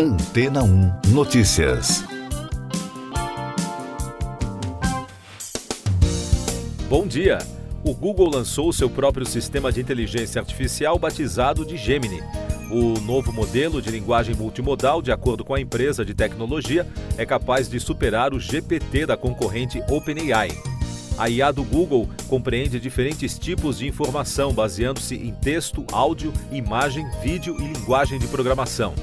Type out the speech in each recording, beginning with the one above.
Antena 1 Notícias. Bom dia! O Google lançou seu próprio sistema de inteligência artificial batizado de Gemini. O novo modelo de linguagem multimodal, de acordo com a empresa de tecnologia, é capaz de superar o GPT da concorrente OpenAI. A IA do Google compreende diferentes tipos de informação, baseando-se em texto, áudio, imagem, vídeo e linguagem de programação.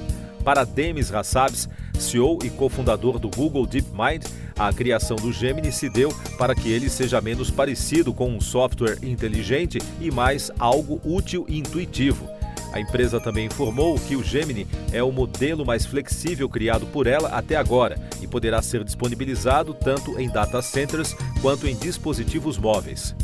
Para Demis Hassabis, CEO e cofundador do Google DeepMind, a criação do Gemini se deu para que ele seja menos parecido com um software inteligente e mais algo útil e intuitivo. A empresa também informou que o Gemini é o modelo mais flexível criado por ela até agora e poderá ser disponibilizado tanto em data centers quanto em dispositivos móveis.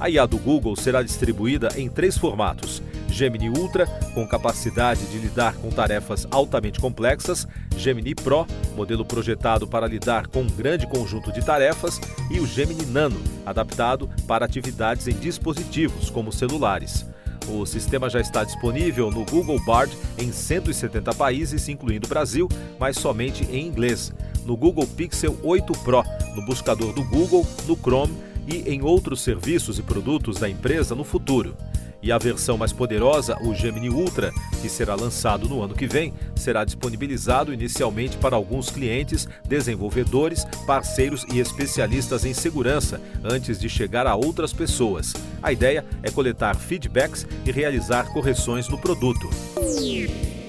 A IA do Google será distribuída em três formatos: Gemini Ultra, com capacidade de lidar com tarefas altamente complexas, Gemini Pro, modelo projetado para lidar com um grande conjunto de tarefas, e o Gemini Nano, adaptado para atividades em dispositivos como celulares. O sistema já está disponível no Google Bard em 170 países, incluindo o Brasil, mas somente em inglês. No Google Pixel 8 Pro, no buscador do Google, no Chrome e em outros serviços e produtos da empresa no futuro. E a versão mais poderosa, o Gemini Ultra, que será lançado no ano que vem, será disponibilizado inicialmente para alguns clientes, desenvolvedores, parceiros e especialistas em segurança, antes de chegar a outras pessoas. A ideia é coletar feedbacks e realizar correções no produto.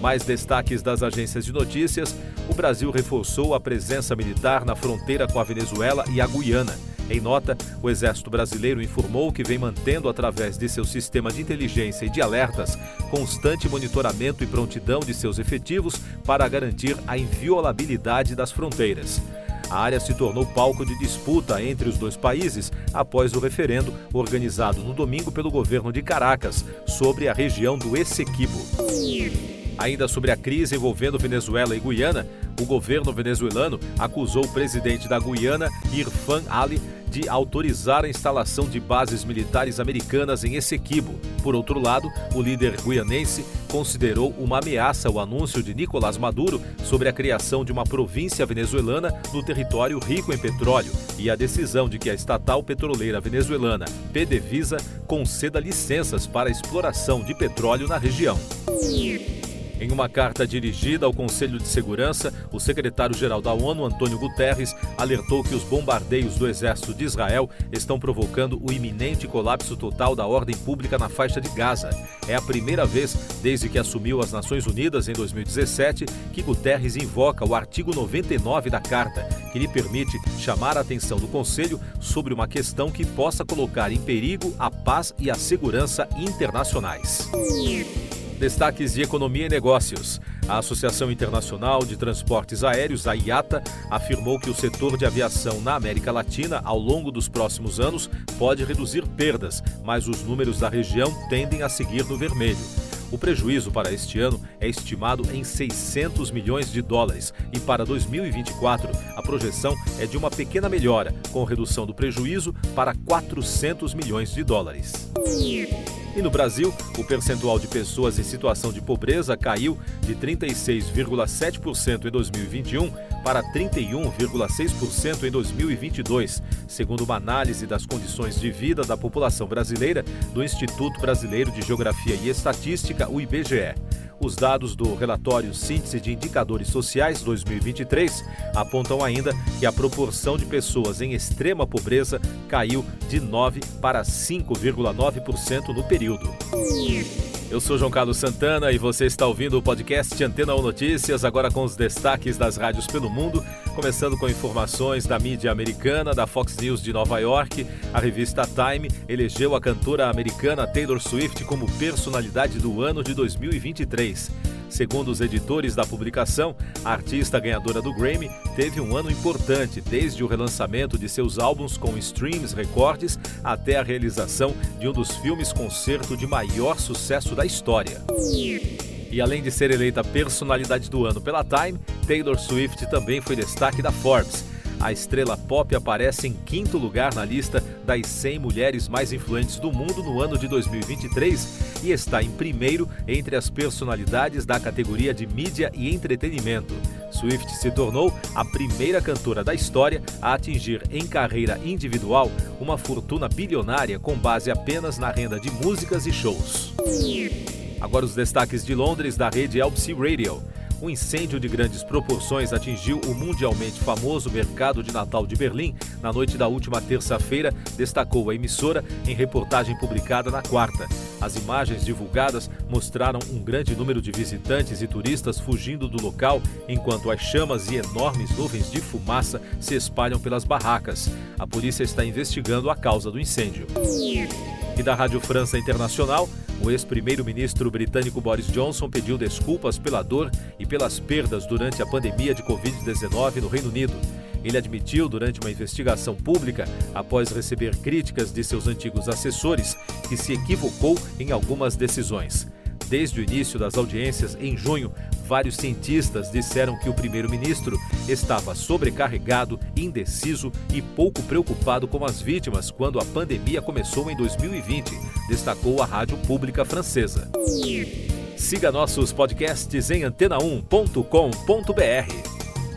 Mais destaques das agências de notícias: o Brasil reforçou a presença militar na fronteira com a Venezuela e a Guiana. Em nota, o Exército Brasileiro informou que vem mantendo, através de seu sistema de inteligência e de alertas, constante monitoramento e prontidão de seus efetivos para garantir a inviolabilidade das fronteiras. A área se tornou palco de disputa entre os dois países após o referendo organizado no domingo pelo governo de Caracas sobre a região do Essequibo. Ainda sobre a crise envolvendo Venezuela e Guiana, o governo venezuelano acusou o presidente da Guiana, Irfan Ali, de autorizar a instalação de bases militares americanas em Essequibo. Por outro lado, o líder guianense considerou uma ameaça o anúncio de Nicolás Maduro sobre a criação de uma província venezuelana no território rico em petróleo e a decisão de que a estatal petroleira venezuelana PDVSA conceda licenças para a exploração de petróleo na região. Em uma carta dirigida ao Conselho de Segurança, o secretário-geral da ONU, Antônio Guterres, alertou que os bombardeios do exército de Israel estão provocando o iminente colapso total da ordem pública na faixa de Gaza. É a primeira vez desde que assumiu as Nações Unidas em 2017 que Guterres invoca o artigo 99 da carta, que lhe permite chamar a atenção do Conselho sobre uma questão que possa colocar em perigo a paz e a segurança internacionais. Destaques de Economia e Negócios. A Associação Internacional de Transportes Aéreos, a IATA, afirmou que o setor de aviação na América Latina, ao longo dos próximos anos, pode reduzir perdas, mas os números da região tendem a seguir no vermelho. O prejuízo para este ano é estimado em 600 milhões de dólares e para 2024 a projeção é de uma pequena melhora, com redução do prejuízo para 400 milhões de dólares. E no Brasil, o percentual de pessoas em situação de pobreza caiu de 36,7% em 2021 para 31,6% em 2022, segundo uma análise das condições de vida da população brasileira do Instituto Brasileiro de Geografia e Estatística, o IBGE. Os dados do relatório Síntese de Indicadores Sociais 2023 apontam ainda que a proporção de pessoas em extrema pobreza caiu de 9 para 5,9% no período. Eu sou João Carlos Santana e você está ouvindo o podcast Antena 1 Notícias, agora com os destaques das rádios pelo mundo, começando com informações da mídia americana, da Fox News de Nova York. A revista Time elegeu a cantora americana Taylor Swift como personalidade do ano de 2023. Segundo os editores da publicação, a artista ganhadora do Grammy teve um ano importante, desde o relançamento de seus álbuns com streams recordes até a realização de um dos filmes concerto de maior sucesso da história. E além de ser eleita personalidade do ano pela Time, Taylor Swift também foi destaque da Forbes. A estrela pop aparece em quinto lugar na lista das 100 mulheres mais influentes do mundo no ano de 2023 e está em primeiro entre as personalidades da categoria de mídia e entretenimento. Swift se tornou a primeira cantora da história a atingir em carreira individual uma fortuna bilionária com base apenas na renda de músicas e shows. Agora os destaques de Londres da rede LBC Radio. Um incêndio de grandes proporções atingiu o mundialmente famoso mercado de Natal de Berlim na noite da última terça-feira, destacou a emissora em reportagem publicada na quarta. As imagens divulgadas mostraram um grande número de visitantes e turistas fugindo do local, enquanto as chamas e enormes nuvens de fumaça se espalham pelas barracas. A polícia está investigando a causa do incêndio. E da Rádio França Internacional, o ex-primeiro-ministro britânico Boris Johnson pediu desculpas pela dor e pelas perdas durante a pandemia de Covid-19 no Reino Unido. Ele admitiu durante uma investigação pública, após receber críticas de seus antigos assessores, que se equivocou em algumas decisões. Desde o início das audiências, em junho, vários cientistas disseram que o primeiro-ministro estava sobrecarregado, indeciso e pouco preocupado com as vítimas quando a pandemia começou em 2020, destacou a rádio pública francesa. Siga nossos podcasts em antena1.com.br.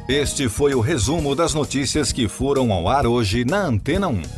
Este foi o resumo das notícias que foram ao ar hoje na Antena 1.